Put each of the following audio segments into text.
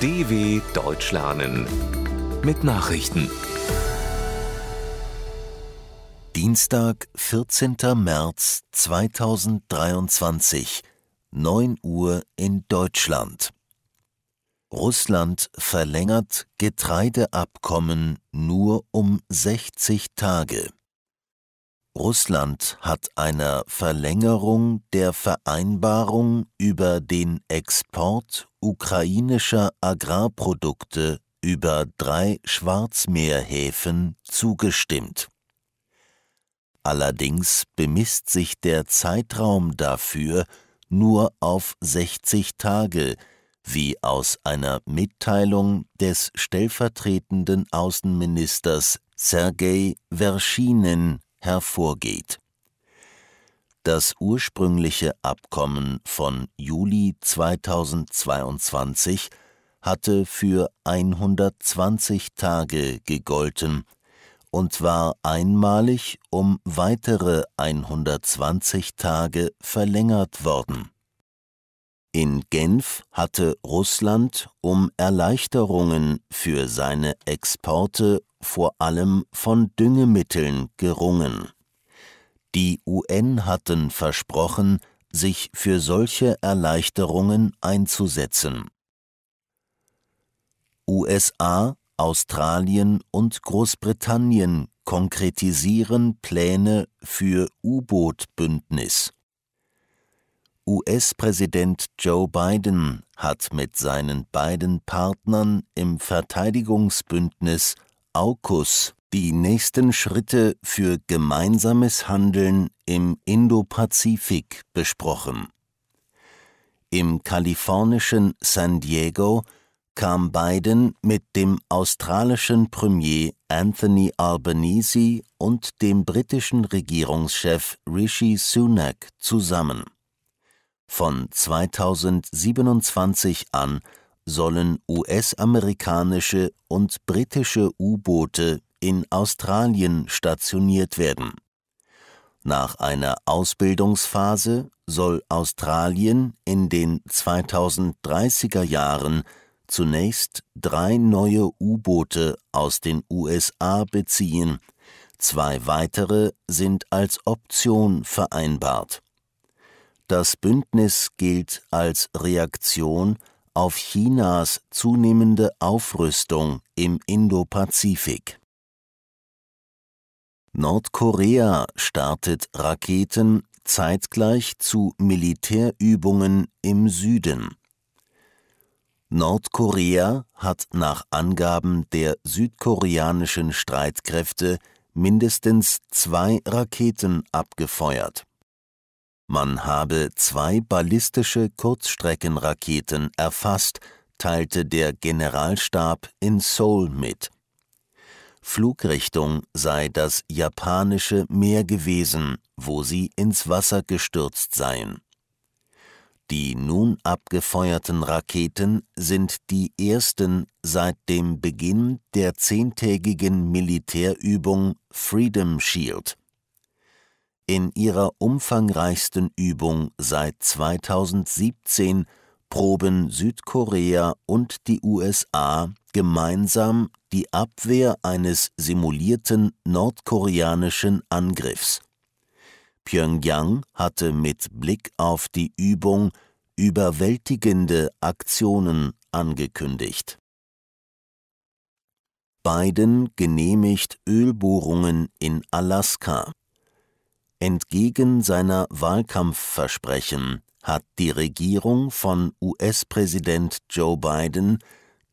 DW Deutsch lernen mit Nachrichten. Dienstag, 14. März 2023, 9 Uhr in Deutschland. Russland verlängert Getreideabkommen nur um 60 Tage. Russland hat einer Verlängerung der Vereinbarung über den Export ukrainischer Agrarprodukte über drei Schwarzmeerhäfen zugestimmt. Allerdings bemisst sich der Zeitraum dafür nur auf 60 Tage, wie aus einer Mitteilung des stellvertretenden Außenministers Sergei Verschinin hervorgeht. Das ursprüngliche Abkommen von Juli 2022 hatte für 120 Tage gegolten und war einmalig um weitere 120 Tage verlängert worden. In Genf hatte Russland um Erleichterungen für seine Exporte vor allem von Düngemitteln gerungen. Die UN hatten versprochen, sich für solche Erleichterungen einzusetzen. USA, Australien und Großbritannien konkretisieren Pläne für U-Boot-Bündnis. US-Präsident Joe Biden hat mit seinen beiden Partnern im Verteidigungsbündnis AUKUS die nächsten Schritte für gemeinsames Handeln im Indopazifik besprochen. Im kalifornischen San Diego kam Biden mit dem australischen Premier Anthony Albanese und dem britischen Regierungschef Rishi Sunak zusammen. Von 2027 an sollen US-amerikanische und britische U-Boote in Australien stationiert werden. Nach einer Ausbildungsphase soll Australien in den 2030er Jahren zunächst drei neue U-Boote aus den USA beziehen, zwei weitere sind als Option vereinbart. Das Bündnis gilt als Reaktion auf Chinas zunehmende Aufrüstung im Indopazifik. Nordkorea startet Raketen zeitgleich zu Militärübungen im Süden. Nordkorea hat nach Angaben der südkoreanischen Streitkräfte mindestens zwei Raketen abgefeuert. Man habe zwei ballistische Kurzstreckenraketen erfasst, teilte der Generalstab in Seoul mit. Flugrichtung sei das japanische Meer gewesen, wo sie ins Wasser gestürzt seien. Die nun abgefeuerten Raketen sind die ersten seit dem Beginn der zehntägigen Militärübung Freedom Shield in ihrer umfangreichsten Übung seit 2017 proben Südkorea und die USA gemeinsam die Abwehr eines simulierten nordkoreanischen Angriffs. Pyongyang hatte mit Blick auf die Übung überwältigende Aktionen angekündigt. Biden genehmigt Ölbohrungen in Alaska. Entgegen seiner Wahlkampfversprechen hat die Regierung von US-Präsident Joe Biden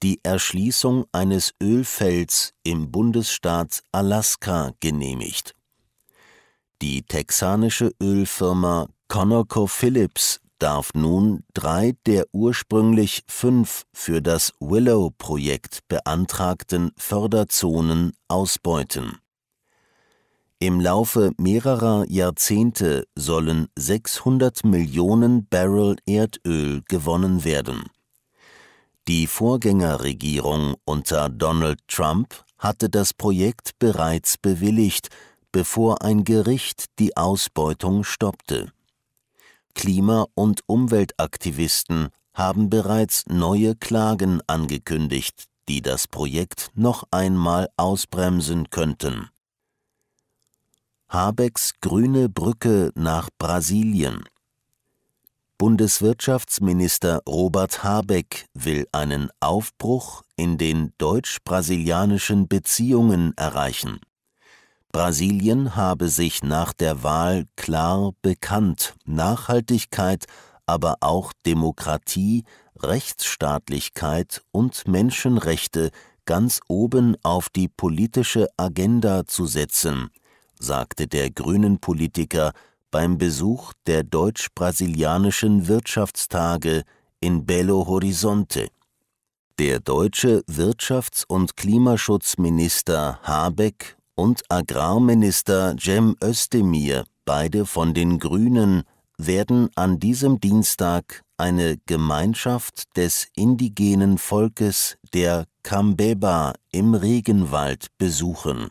die Erschließung eines Ölfelds im Bundesstaat Alaska genehmigt. Die texanische Ölfirma ConocoPhillips darf nun drei der ursprünglich fünf für das Willow-Projekt beantragten Förderzonen ausbeuten im Laufe mehrerer Jahrzehnte sollen 600 Millionen Barrel Erdöl gewonnen werden. Die Vorgängerregierung unter Donald Trump hatte das Projekt bereits bewilligt, bevor ein Gericht die Ausbeutung stoppte. Klima- und Umweltaktivisten haben bereits neue Klagen angekündigt, die das Projekt noch einmal ausbremsen könnten. Habecks grüne Brücke nach Brasilien Bundeswirtschaftsminister Robert Habeck will einen Aufbruch in den deutsch-brasilianischen Beziehungen erreichen. Brasilien habe sich nach der Wahl klar bekannt, Nachhaltigkeit, aber auch Demokratie, Rechtsstaatlichkeit und Menschenrechte ganz oben auf die politische Agenda zu setzen, sagte der grünen Politiker beim Besuch der deutsch-brasilianischen Wirtschaftstage in Belo Horizonte. Der deutsche Wirtschafts- und Klimaschutzminister Habeck und Agrarminister Cem Özdemir, beide von den Grünen, werden an diesem Dienstag eine Gemeinschaft des indigenen Volkes der Kambeba im Regenwald besuchen.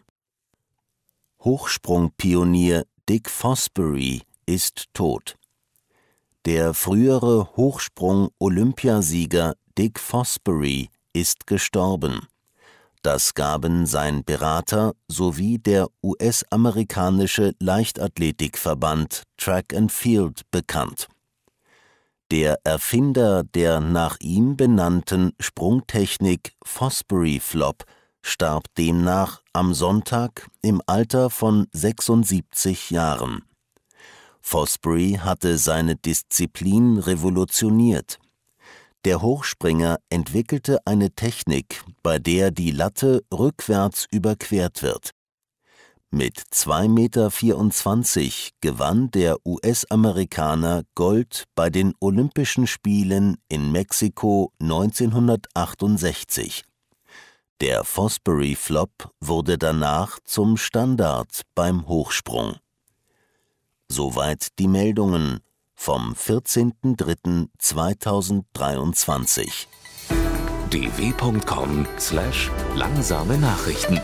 Hochsprungpionier Dick Fosbury ist tot. Der frühere Hochsprung-Olympiasieger Dick Fosbury ist gestorben. Das gaben sein Berater sowie der US-amerikanische Leichtathletikverband Track and Field bekannt. Der Erfinder der nach ihm benannten Sprungtechnik Fosbury Flop starb demnach am Sonntag im Alter von 76 Jahren. Fosbury hatte seine Disziplin revolutioniert. Der Hochspringer entwickelte eine Technik, bei der die Latte rückwärts überquert wird. Mit 2,24 Meter gewann der US-Amerikaner Gold bei den Olympischen Spielen in Mexiko 1968. Der Fosbury Flop wurde danach zum Standard beim Hochsprung. Soweit die Meldungen vom 14.03.2023. dw.com/langsame Nachrichten